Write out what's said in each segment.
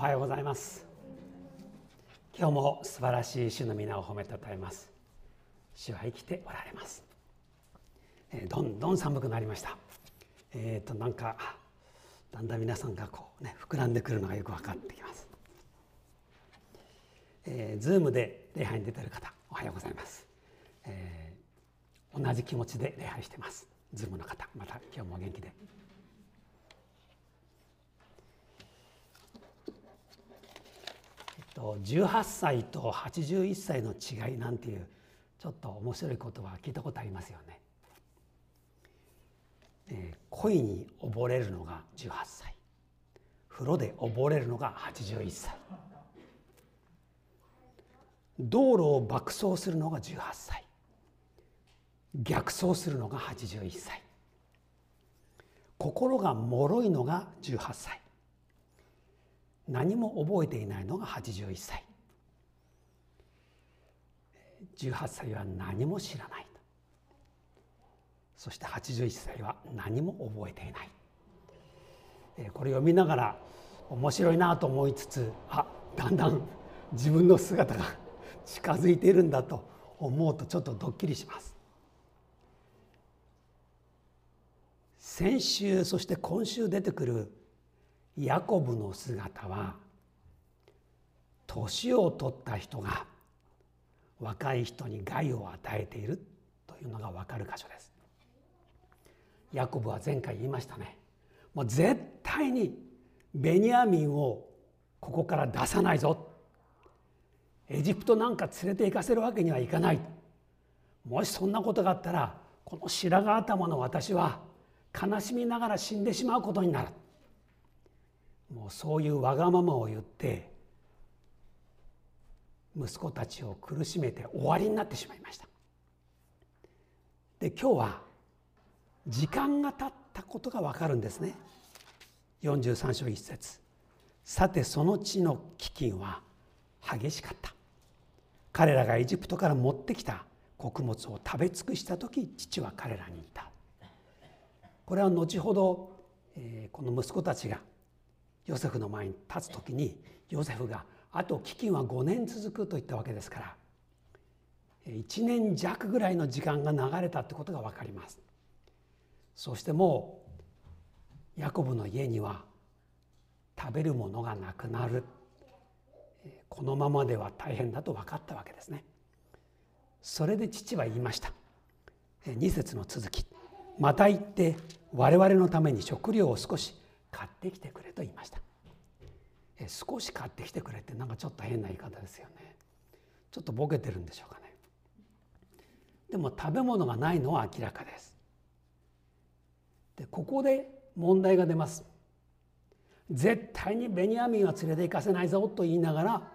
おはようございます。今日も素晴らしい主の御名を褒めたたえます。主は生きておられます、えー、どんどん寒くなりました。えっ、ー、となんかだんだん皆さんがこうね膨らんでくるのがよく分かってきます。えー、ズームで礼拝に出てる方おはようございます、えー、同じ気持ちで礼拝してます。ズームの方また今日も元気で。と18歳と81歳の違いなんていうちょっと面白いことは聞いたことありますよね。えー、恋に溺れるのが18歳。風呂で溺れるのが81歳。道路を爆走するのが18歳。逆走するのが81歳。心が脆いのが18歳。何も覚えていないのが81歳。18歳は何も知らないそして81歳は何も覚えていない。これ読みながら面白いなと思いつつあだんだん自分の姿が近づいているんだと思うとちょっとドッキリします。先週そして今週出てくるヤコブの姿は年を取った人が若い人に害を与えているというのが分かる箇所です。ヤコブは前回言いましたね。もう絶対にベニヤミンをここから出さないぞ。エジプトなんか連れて行かせるわけにはいかない。もしそんなことがあったらこの白髪頭の私は悲しみながら死んでしまうことになる。もうそういうわがままを言って息子たちを苦しめて終わりになってしまいました。で今日は時間が経ったことが分かるんですね。43章1節。さてその地の飢饉は激しかった。彼らがエジプトから持ってきた穀物を食べ尽くした時父は彼らに言った。これは後ほど、えー、この息子たちがヨセフの前に立つ時にヨセフがあと飢饉は5年続くと言ったわけですから1年弱ぐらいの時間が流れたってことが分かります。そしてもうヤコブの家には食べるものがなくなる。このままでは大変だと分かったわけですね。それで父は言いました。2節の続きまた行って我々のために食料を少し買ってきてくれと言いました。え少し買ってきてくれってなんかちょっと変な言い方ですよね。ちょっとボケてるんでしょうかね。でも食べ物がないのは明らかです。でここで問題が出ます。絶対にベニヤミンは連れて行かせないぞと言いながら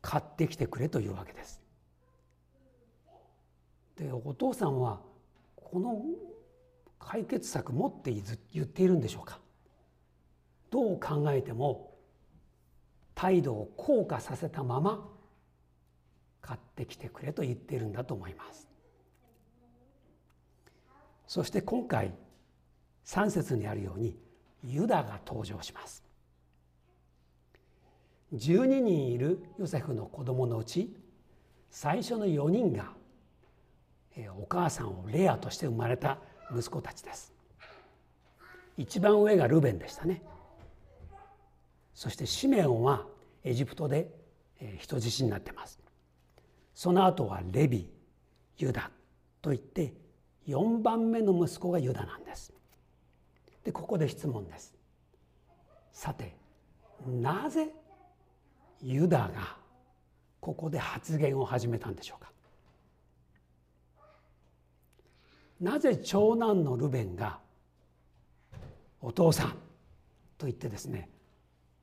買ってきてくれというわけです。でお父さんはこの解決策持って言っているんでしょうか？どう考えても態度を硬化させたまま買ってきてくれと言っているんだと思います。そして今回3節にあるようにユダが登場します。12人いるヨセフの子供のうち最初の4人がお母さんをレアとして生まれた息子たちです。一番上がルベンでしたね。そしてシメオンはエジプトで人質になってます。その後はレビユダといって4番目の息子がユダなんです。でここで質問です。さてなぜユダがここで発言を始めたんでしょうか？なぜ長男のルベンがお父さんと言ってですね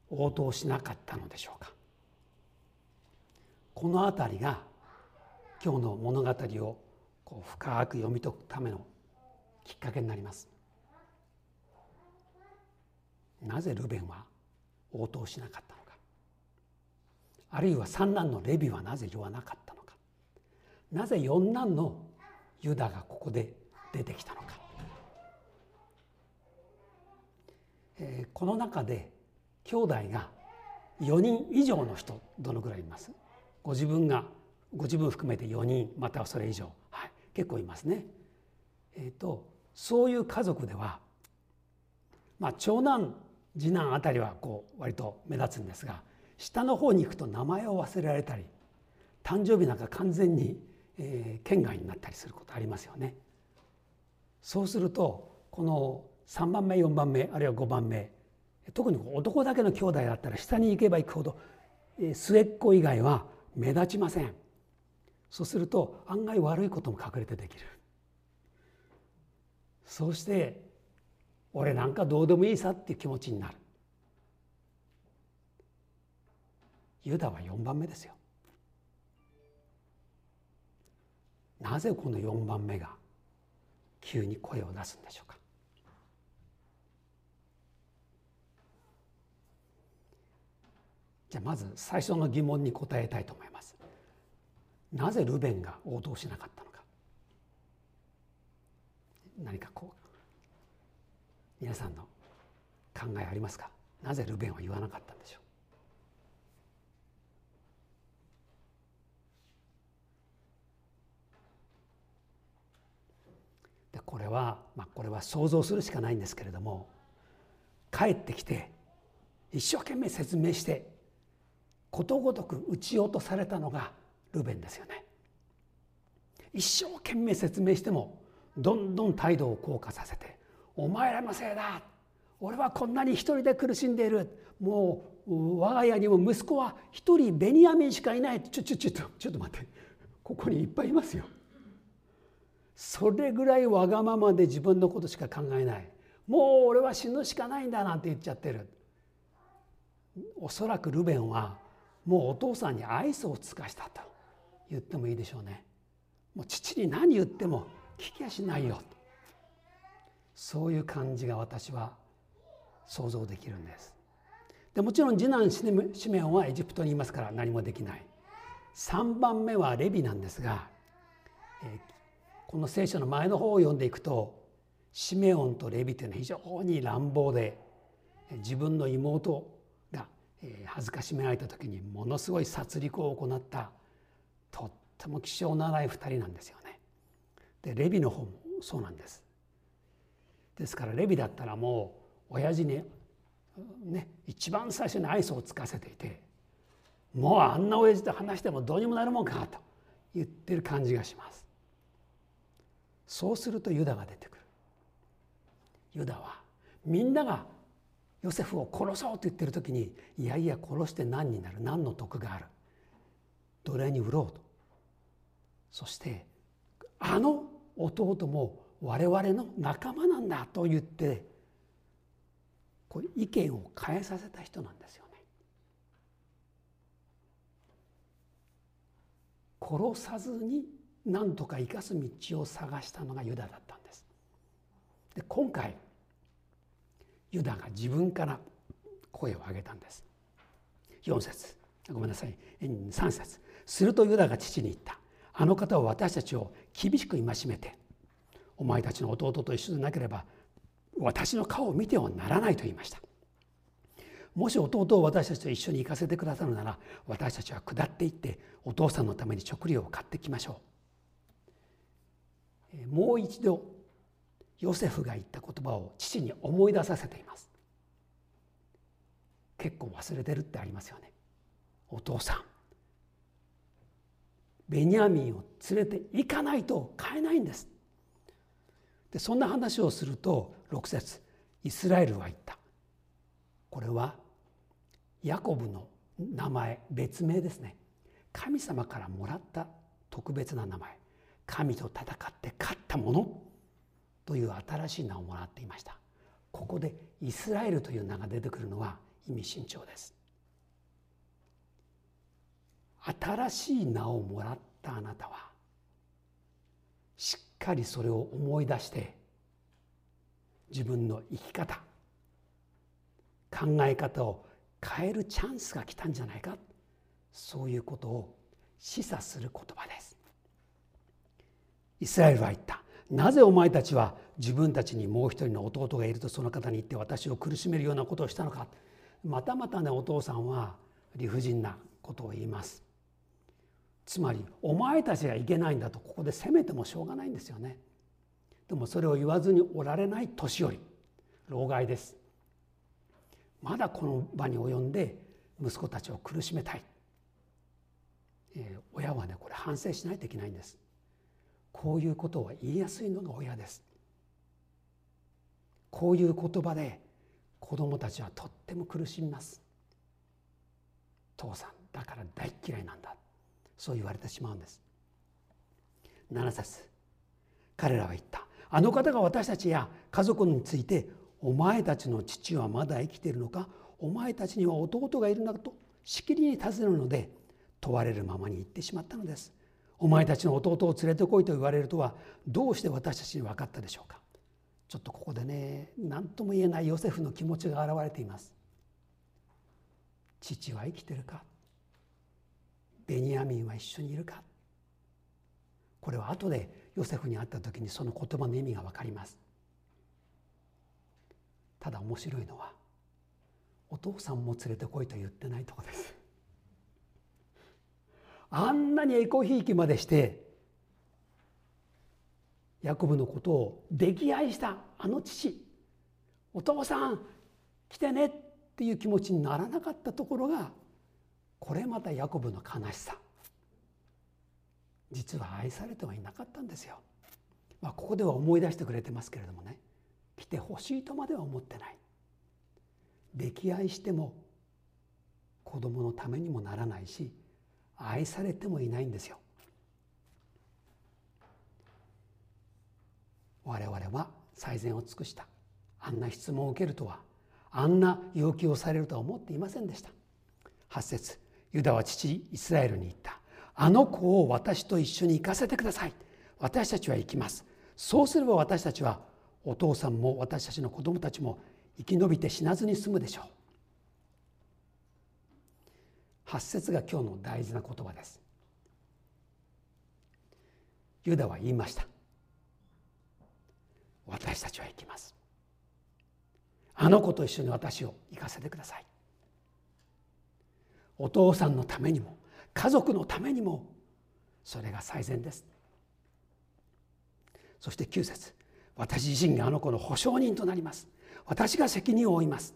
応答しなかったのでしょうか。この辺りが今日の物語をこう深く読み解くためのきっかけになります。なぜルベンは応答しなかったのか。あるいは三男のレビはなぜ言わなかったのか。なぜ四男のユダがここで出てきたのか、えー、この中で兄弟が4人以上の人どのぐらいいます？ご自分がご自分含めて4人またはそれ以上、はい、結構いますね。えーと、そういう家族では、まあ、長男次男あたりはこう割と目立つんですが下の方に行くと名前を忘れられたり誕生日なんか完全に、えー、県外になったりすることありますよね。そうするとこの3番目4番目あるいは5番目特に男だけの兄弟だったら下に行けば行くほど末っ子以外は目立ちません。そうすると案外悪いことも隠れてできる。そうして俺なんかどうでもいいさっていう気持ちになる。ユダは4番目ですよ。なぜこの4番目が急に声を出すんでしょうか。じゃあまず最初の疑問に答えたいと思います。なぜルベンが応答しなかったのか。何かこう皆さんの考えありますか？なぜルベンは言わなかったんでしょうでこれは、まあ、これは想像するしかないんですけれども帰ってきて一生懸命説明してことごとく撃ち落とされたのがルベンですよね一生懸命説明してもどんどん態度を硬化させて「お前らのせいだ俺はこんなに一人で苦しんでいるもう我が家にも息子は一人ベニヤミンしかいないちょちょちょっとちょっと待ってここにいっぱいいますよ。それぐらいわがままで自分のことしか考えない。もう俺は死ぬしかないんだなんて言っちゃってる。おそらくルベンはもうお父さんに愛想を尽かしたと言ってもいいでしょうね。もう父に何言っても聞きやしないよ。そういう感じが私は想像できるんです。でもちろん次男シメオンはエジプトにいますから何もできない。3番目はレビなんですが、えこの聖書の前の方を読んでいくとシメオンとレビというのは非常に乱暴で自分の妹え恥ずかしめられた時にものすごい殺戮を行ったとっても希少なない2人なんですよね。でレビの方もそうなんです。ですからレビだったらもう親父にね一番最初に愛想をつかせていてもうあんな親父と話してもどうにもなるもんかと言ってる感じがします。そうするとユダが出てくる。ユダはみんながヨセフを殺そうと言ってる時にいやいや殺して何になる？何の得がある？奴隷に売ろうとそしてあの弟も我々の仲間なんだと言ってこう意見を変えさせた人なんですよね。殺さずに何とか生かす道を探したのがユダだったんです。で今回ユダが自分から声を上げたんです。4節。ごめんなさい。3節。するとユダが父に言った。あの方は私たちを厳しく戒めてお前たちの弟と一緒でなければ私の顔を見てはならないと言いました。もし弟を私たちと一緒に行かせてくださるなら私たちは下っていってお父さんのために食料を買ってきましょう。もう一度ヨセフが言った言葉を父に思い出させています。結構忘れてるってありますよね。お父さんベニヤミンを連れて行かないと買えないんです。でそんな話をすると6節イスラエルは言った。これはヤコブの名前別名ですね。神様からもらった特別な名前。神と戦って勝ったものという新しい名をもらっていました。ここでイスラエルという名が出てくるのは意味深長です。新しい名をもらったあなたはしっかりそれを思い出して自分の生き方考え方を変えるチャンスが来たんじゃないか。そういうことを示唆する言葉です。イスラエルは言った。なぜお前たちは自分たちにもう一人の弟がいるとその方に言って私を苦しめるようなことをしたのか。またまたねお父さんは理不尽なことを言います。つまりお前たちがいけないんだとここで責めてもしょうがないんですよね。でもそれを言わずにおられない年寄り。老害です。まだこの場に及んで息子たちを苦しめたい、えー、親はねこれ反省しないといけないんです。こういうことを言いやすいのが親です。こういう言葉で子供たちはとっても苦しみます。父さんだから大嫌いなんだ。そう言われてしまうんです。7節。彼らは言った。あの方が私たちや家族についてお前たちの父はまだ生きているのか？お前たちには弟がいるのかとしきりに尋ねるので問われるままに言ってしまったのです。お前たちの弟を連れてこいと言われるとはどうして私たちに分かったでしょうか？ちょっとここでね何とも言えないヨセフの気持ちが現れています。父は生きてるか？ベニヤミンは一緒にいるか？これは後でヨセフに会った時にその言葉の意味が分かります。ただ面白いのはお父さんも連れてこいと言ってないとこです。あんなにエコひいきまでしてヤコブのことを溺愛したあの父お父さん来てねっていう気持ちにならなかったところがこれまたヤコブの悲しさ実は愛されてはいなかったんですよ。まあ、ここでは思い出してくれてますけれどもね来てほしいとまでは思ってない。溺愛しても子供のためにもならないし愛されてもいないんですよ。我々は最善を尽くした。あんな質問を受けるとはあんな要求をされるとは思っていませんでした。8節ユダは父イスラエルに言った。あの子を私と一緒に行かせてください。私たちは行きます。そうすれば私たちはお父さんも私たちの子供たちも生き延びて死なずに済むでしょう。8節が今日の大事な言葉です。ユダは言いました。私たちは行きます。あの子と一緒に私を行かせてください。お父さんのためにも家族のためにもそれが最善です。そして9節私自身があの子の保証人となります。私が責任を負います。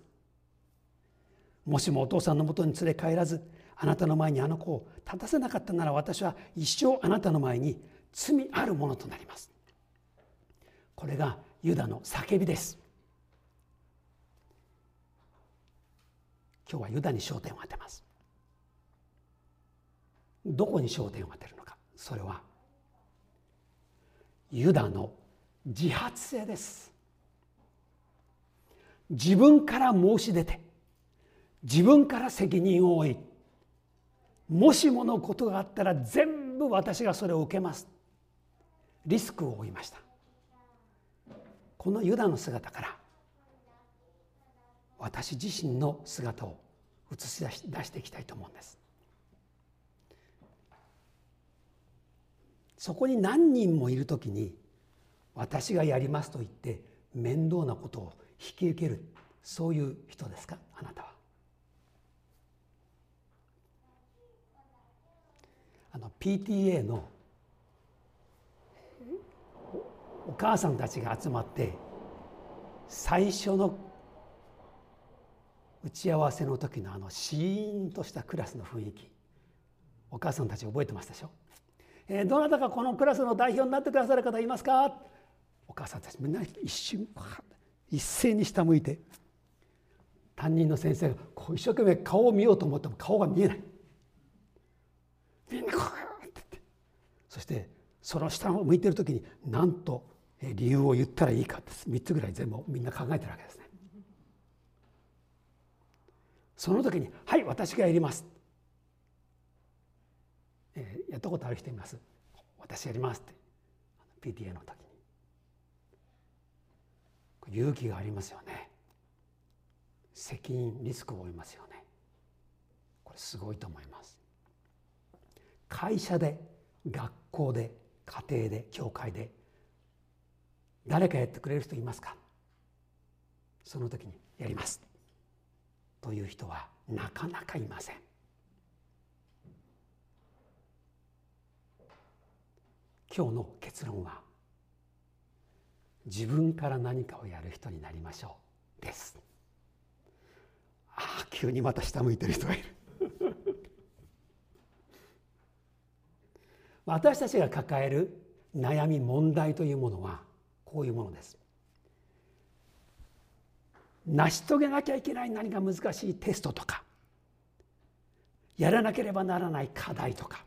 もしもお父さんのもとに連れ帰らずあなたの前にあの子を立たせなかったなら私は一生あなたの前に罪あるものとなります。これがユダの叫びです。今日はユダに焦点を当てます。どこに焦点を当てるのか。それはユダの自発性です。自分から申し出て自分から責任を負いもしものことがあったら全部私がそれを受けます。リスクを負いました。このユダの姿から私自身の姿を映し出し出していきたいと思うんです。そこに何人もいる時に私がやりますと言って面倒なことを引き受けるそういう人ですか？あなたは。あの PTA のお母さんたちが集まって最初の打ち合わせの時のあのシーンとしたクラスの雰囲気。お母さんたち覚えてますでしょ？えー、どなたかこのクラスの代表になってくださる方いますか？お母さんたちみんな一瞬一斉に下向いて。担任の先生がこう一生懸命顔を見ようと思っても顔が見えない。みんなこうやってって。そしてその下を向いてる時に何と理由を言ったらいいかって3つぐらい全部みんな考えてるわけですね。その時に「はい私がやります」えー、やったことある人います。私やりますって。PTA の時に。勇気がありますよね。責任リスクを負いますよね。これすごいと思います。会社で学校で家庭で教会で誰かやってくれる人いますか？その時にやります。という人はなかなかいません。今日の結論は自分から何かをやる人になりましょうです。ああ急にまた下向いてる人がいる。私たちが抱える悩み問題というものはこういうものです。成し遂げなきゃいけない何か難しいテストとかやらなければならない課題とか、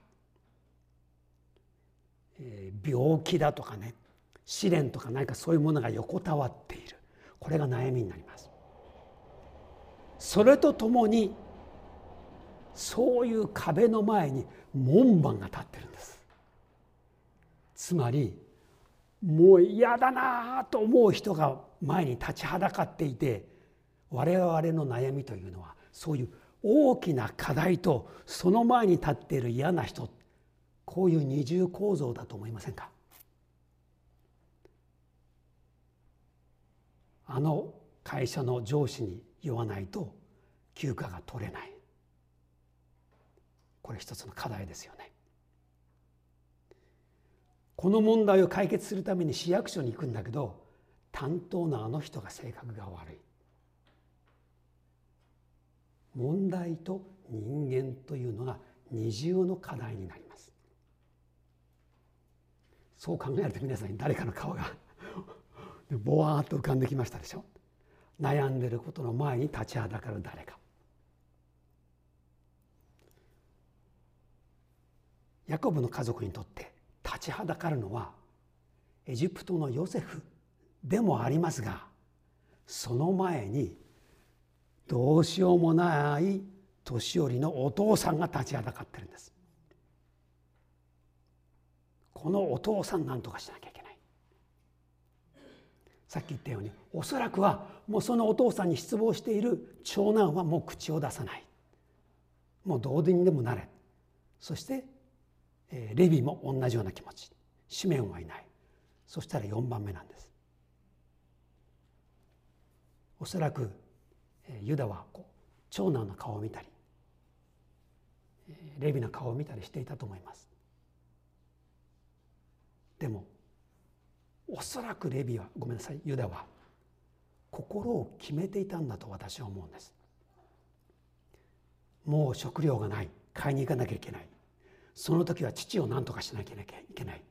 えー、病気だとかね試練とか何かそういうものが横たわっている。これが悩みになります。それとともにそういう壁の前に門番が立ってるんです。つまりもう嫌だなと思う人が前に立ちはだかっていて我々の悩みというのはそういう大きな課題とその前に立っている嫌な人こういう二重構造だと思いませんか？あの会社の上司に言わないと休暇が取れない。これ一つの課題ですよね。この問題を解決するために市役所に行くんだけど担当のあの人が性格が悪い。問題と人間というのが二重の課題になります。そう考えると皆さんに誰かの顔がぼわーっと浮かんできましたでしょ。悩んでることの前に立ちはだかる誰か。ヤコブの家族にとって立ちはだかるのはエジプトのヨセフでもありますがその前にどうしようもない年寄りのお父さんが立ちはだかってるんです。このお父さん何とかしなきゃいけない。さっき言ったようにおそらくはもうそのお父さんに失望している長男はもう口を出さない。もうどうにでもなれ。そしてレビも同じような気持ち。シメンはいない。そしたら4番目なんです。おそらくユダはこう長男の顔を見たりレビの顔を見たりしていたと思います。でもおそらくレビはごめんなさいユダは心を決めていたんだと私は思うんです。もう食料がない。買いに行かなきゃいけない。その時は父を何とかしなきゃいけない。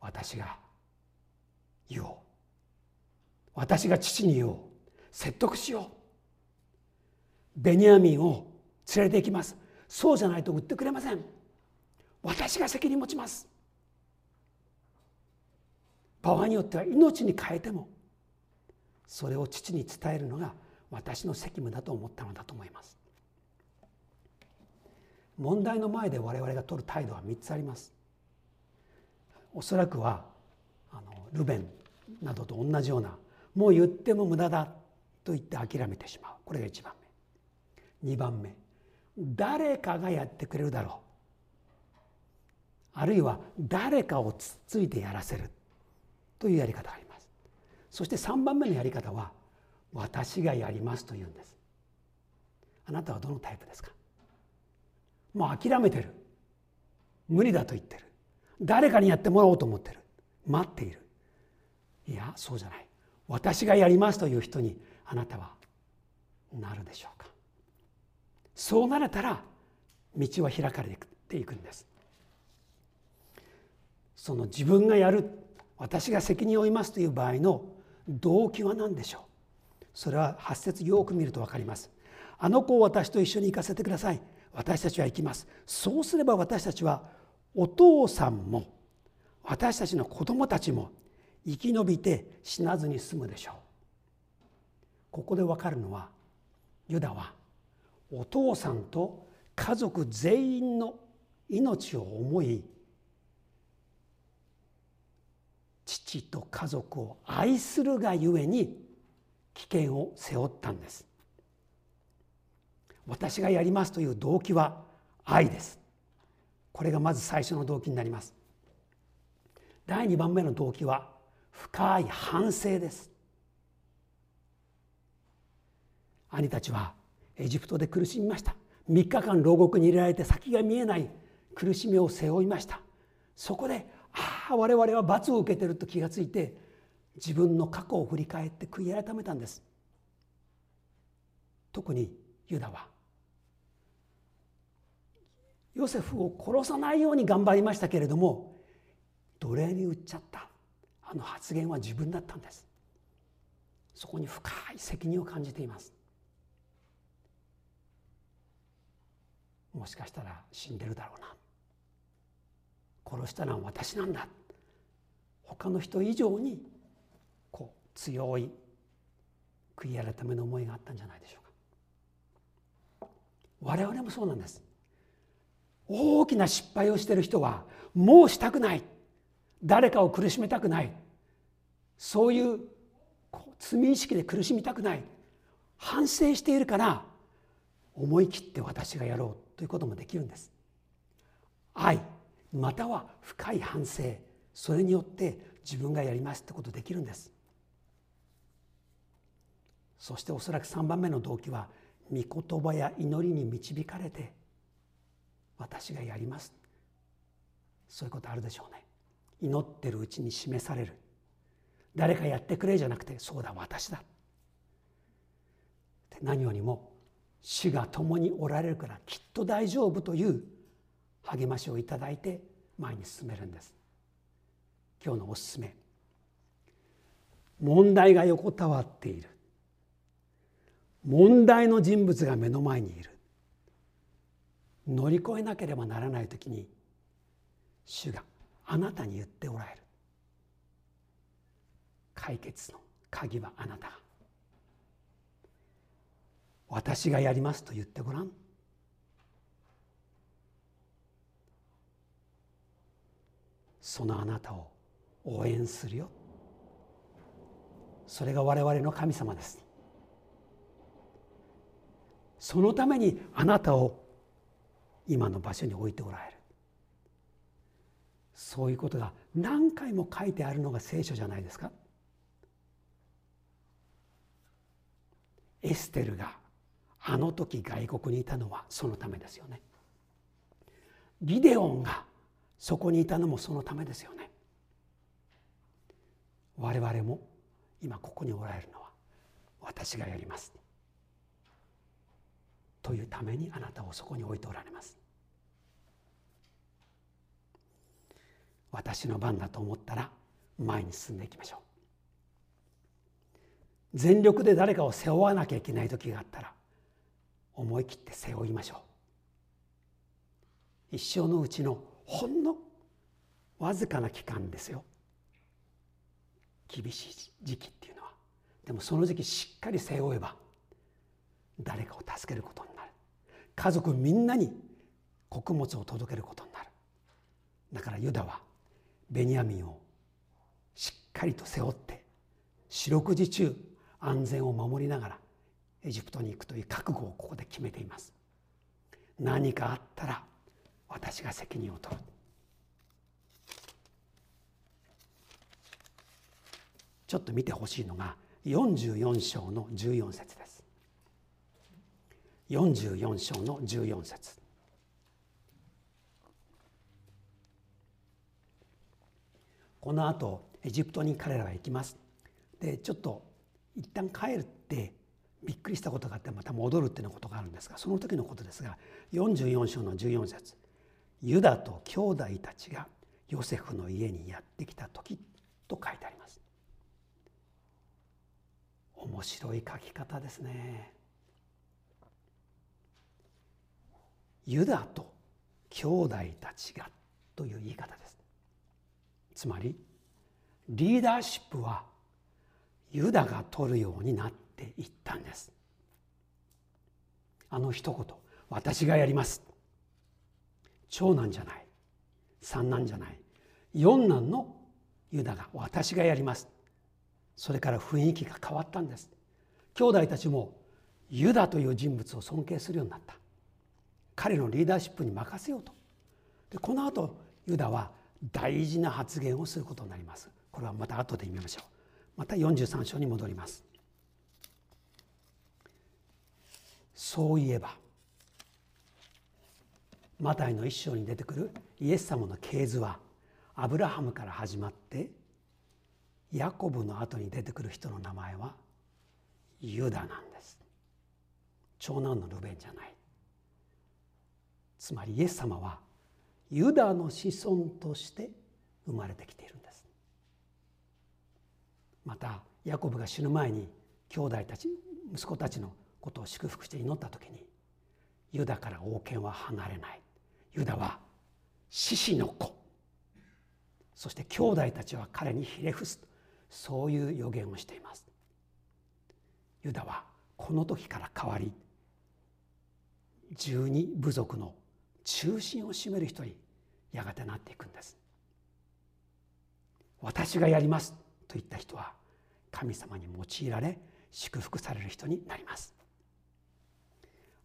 私が言おう。私が父に言おう。説得しよう。ベニヤミンを連れて行きます。そうじゃないと売ってくれません。私が責任持ちます。場合によっては命に変えてもそれを父に伝えるのが私の責務だと思ったのだと思います。問題の前で我々が取る態度は3つあります。おそらくはあのルベンなどと同じようなもう言っても無駄だと言って諦めてしまう。これが1番目。2番目。誰かがやってくれるだろう。あるいは誰かをつっついてやらせる。というやり方があります。そして3番目のやり方は私がやりますというんです。あなたはどのタイプですか？もう諦めてる。無理だと言ってる。誰かにやってもらおうと思ってる。待っている。いやそうじゃない。私がやりますという人に。あなたはなるでしょうか。そうなれたら道は開かれていくんです。その自分がやる。私が責任を負いますという場合の動機は何でしょう。それは8節よく見ると分かります。あの子を私と一緒に行かせてください。私たちは行きます。そうすれば私たちはお父さんも私たちの子供たちも生き延びて死なずに済むでしょう。ここで分かるのはユダはお父さんと家族全員の命を思い父と家族を愛するがゆえに危険を背負ったんです。私がやりますという動機は愛です。これがまず最初の動機になります。第2番目の動機は深い反省です。兄たちはエジプトで苦しみました。3日間牢獄に入れられて先が見えない苦しみを背負いました。そこでああ我々は罰を受けてると気がついて自分の過去を振り返って悔い改めたんです。特にユダは。ヨセフを殺さないように頑張りましたけれども奴隷に売っちゃった。あの発言は自分だったんです。そこに深い責任を感じています。もしかしたら死んでるだろうな。殺したのは私なんだ。他の人以上にこう強い悔い改めの思いがあったんじゃないでしょうか。我々もそうなんです。大きな失敗をしている人はもうしたくない。誰かを苦しめたくない。そういう罪意識で苦しみたくない。反省しているから思い切って私がやろうということもできるんです。愛または深い反省それによって自分がやりますってことできるんです。そしておそらく3番目の動機は御言葉や祈りに導かれて私がやります。そういうことあるでしょうね。祈ってるうちに示される。誰かやってくれじゃなくてそうだ私だ。何よりも主が共におられるからきっと大丈夫という励ましをいただいて前に進めるんです。今日のおすすめ。問題が横たわっている。問題の人物が目の前にいる。乗り越えなければならない時に主があなたに言っておられる。解決の鍵はあなた私がやりますと言ってごらん。そのあなたを応援するよ。それが我々の神様です。そのためにあなたを今の場所に置いておられる。そういうことが何回も書いてあるのが聖書じゃないですか。エステルがあの時外国にいたのはそのためですよね。ギデオンがそこにいたのもそのためですよね。我々も今ここにおられるのは私がやります。というためにあなたをそこに置いておられます。私の番だと思ったら前に進んでいきましょう。全力で誰かを背負わなきゃいけない時があったら思い切って背負いましょう。一生のうちのほんのわずかな期間ですよ。厳しい時期っていうのは。でもその時期しっかり背負えば誰かを助けることになる。家族みんなに穀物を届けることになる。だからユダはベニヤミンをしっかりと背負って四六時中安全を守りながらエジプトに行くという覚悟をここで決めています。何かあったら私が責任を取る。ちょっと見てほしいのが44章の14節です。44章の14節。このあとエジプトに彼らは行きます。でちょっと一旦帰るってびっくりしたことがあってまた戻るっていうことがあるんですがその時のことですが44章の14節。ユダと兄弟たちがヨセフの家にやってきた時と書いてあります。面白い書き方ですね。ユダと兄弟たちがという言い方です。つまりリーダーシップはユダが取るようになっていったんです。あの一言「私がやります」長男じゃない。三男じゃない。四男のユダが「私がやります」それから雰囲気が変わったんです。兄弟たちもユダという人物を尊敬するようになった。彼のリーダーシップに任せようと。でこの後ユダは大事な発言をすることになります。これはまた後で見ましょう。また43章に戻ります。そういえばマタイの一章に出てくるイエス様の系図はアブラハムから始まってヤコブの後に出てくる人の名前はユダなんです。長男のルベンじゃない。つまりイエス様はユダの子孫として生まれてきているんです。またヤコブが死ぬ前に兄弟たち息子たちのことを祝福して祈った時にユダから王権は離れない。ユダは獅子の子。そして兄弟たちは彼にひれ伏すとそういう予言をしています。ユダはこの時から変わり十二部族の中心を占める人にやがてなっていくんです私がやりますと言った人は神様に用いられ祝福される人になります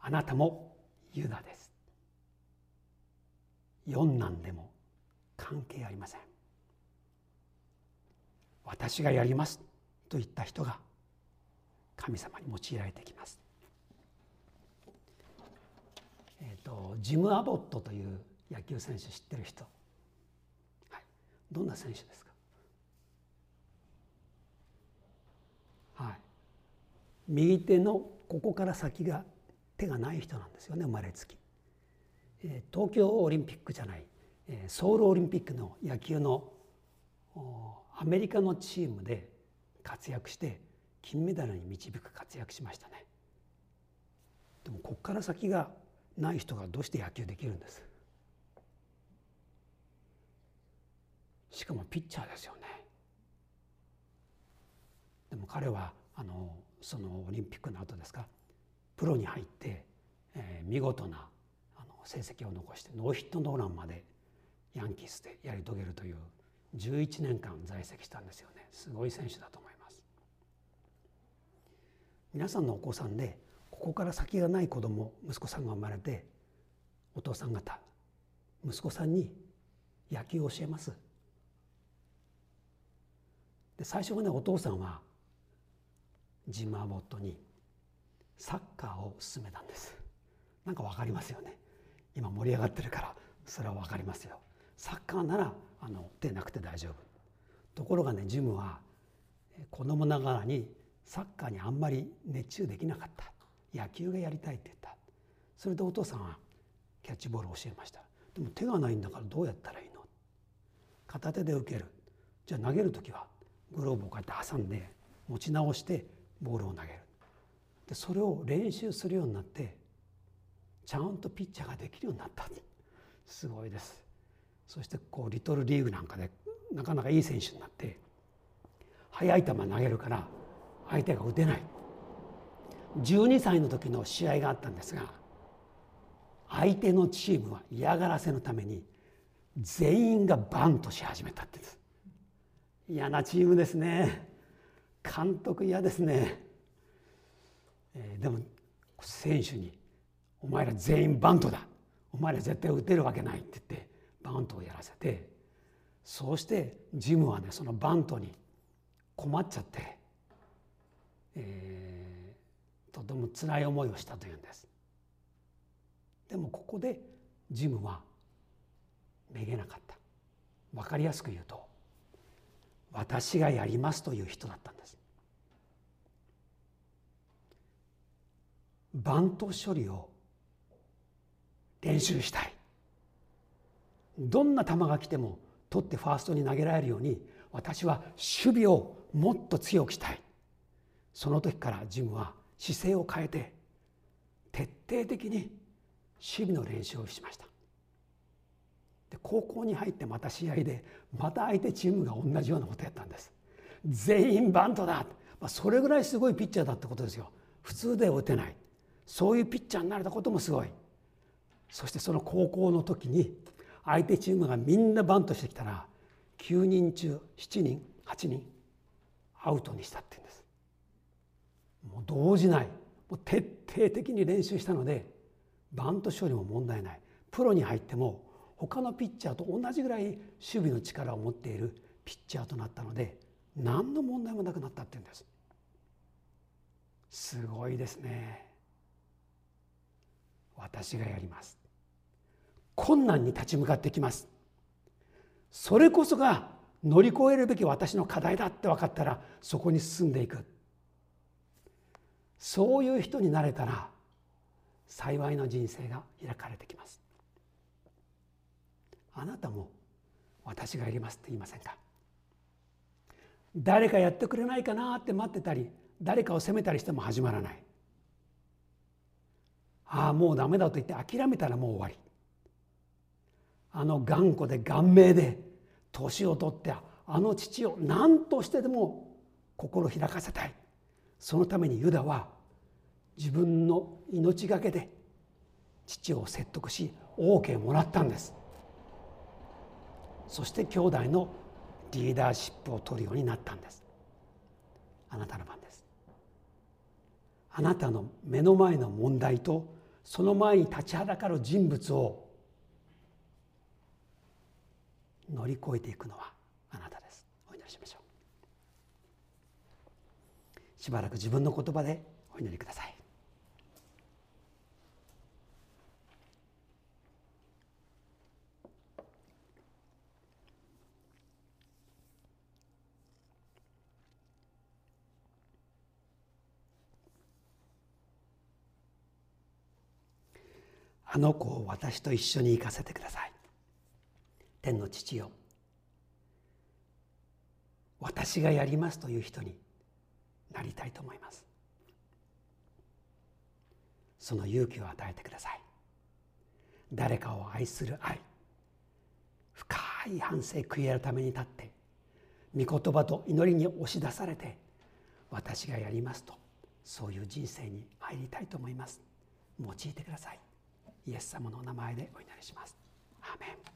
あなたもユダです。四男でも関係ありません。私がやりますと言った人が神様に用いられてきます。えーと、ジム・アボットという野球選手知ってる人、はい、どんな選手ですか？はい。右手のここから先が手がない人なんですよね生まれつき、えー、東京オリンピックじゃない、えー、ソウルオリンピックの野球のアメリカのチームで活躍して金メダルに導く活躍しましたね。でもここから先がない人がどうして野球できるんです？しかもピッチャーですよね。でも彼はあのそのオリンピックの後ですか？プロに入って、えー、見事なあの成績を残してノーヒットノーランまでヤンキースでやり遂げるという11年間在籍したんですよね。すごい選手だと思います。皆さんのお子さんでここから先がない子供息子さんが生まれてお父さん方息子さんに野球を教えます。で最初はねお父さんはジム・アボットにサッカーを勧めたんです。なんか分かりますよね。今盛り上がってるからそれは分かりますよ。サッカーならあの手なくて大丈夫。ところがねジムは子供ながらにサッカーにあんまり熱中できなかった。野球がやりたいって言った。それでお父さんはキャッチボールを教えました。でも手がないんだからどうやったらいいの？片手で受ける。じゃあ投げる時はグローブをこうやって挟んで持ち直してボールを投げる。でそれを練習するようになってちゃんとピッチャーができるようになった。すごいです。そしてこうリトルリーグなんかでなかなかいい選手になって速い球投げるから相手が打てない。12歳の時の試合があったんですが相手のチームは嫌がらせのために全員がバントし始めたってです。嫌なチームですね。監督嫌ですね、えー、でも選手に「お前ら全員バントだ。お前ら絶対打てるわけない」って言ってバントをやらせてそうしてジムはねそのバントに困っちゃって、えーとても辛い思いをしたというんです。でもここでジムはめげなかった。分かりやすく言うと私がやりますという人だったんです。バント処理を練習したい。どんな球が来ても取ってファーストに投げられるように私は守備をもっと強くしたい。その時からジムは姿勢を変えて徹底的に守備の練習をしました。で高校に入ってまた試合でまた相手チームが同じようなことやったんです。全員バントだ、まあ、それぐらいすごいピッチャーだってことですよ。普通では打てない。そういうピッチャーになれたこともすごい。そしてその高校の時に相手チームがみんなバントしてきたら9人中7人8人アウトにしたって言うんです。もう動じない。もう徹底的に練習したのでバント処理も問題ない。プロに入っても他のピッチャーと同じぐらい守備の力を持っているピッチャーとなったので何の問題もなくなったっていうんです。すごいですね。私がやります。困難に立ち向かってきます。それこそが乗り越えるべき私の課題だって分かったらそこに進んでいく。そういう人になれたら幸いの人生が開かれてきます。あなたも私がやりますって言いませんか？誰かやってくれないかなって待ってたり誰かを責めたりしても始まらない。ああもうダメだと言って諦めたらもう終わり。あの頑固で顔面で年を取ってあの父を何としてでも心開かせたい。そのためにユダは自分の命がけで父を説得し OK もらったんです。そして兄弟のリーダーシップを取るようになったんです。あなたの番です。あなたの目の前の問題とその前に立ちはだかる人物を乗り越えていくのはあなたですお祈りしましょうしばらく自分の言葉でお祈りください。あの子を私と一緒に行かせてください。天の父よ。私がやりますという人になりたいと思います。その勇気を与えてください。誰かを愛する愛。深い反省悔いやるために立って御言葉と祈りに押し出されて私がやりますとそういう人生に入りたいと思います。用いてください。イエス様のお名前でお祈りします。アメン。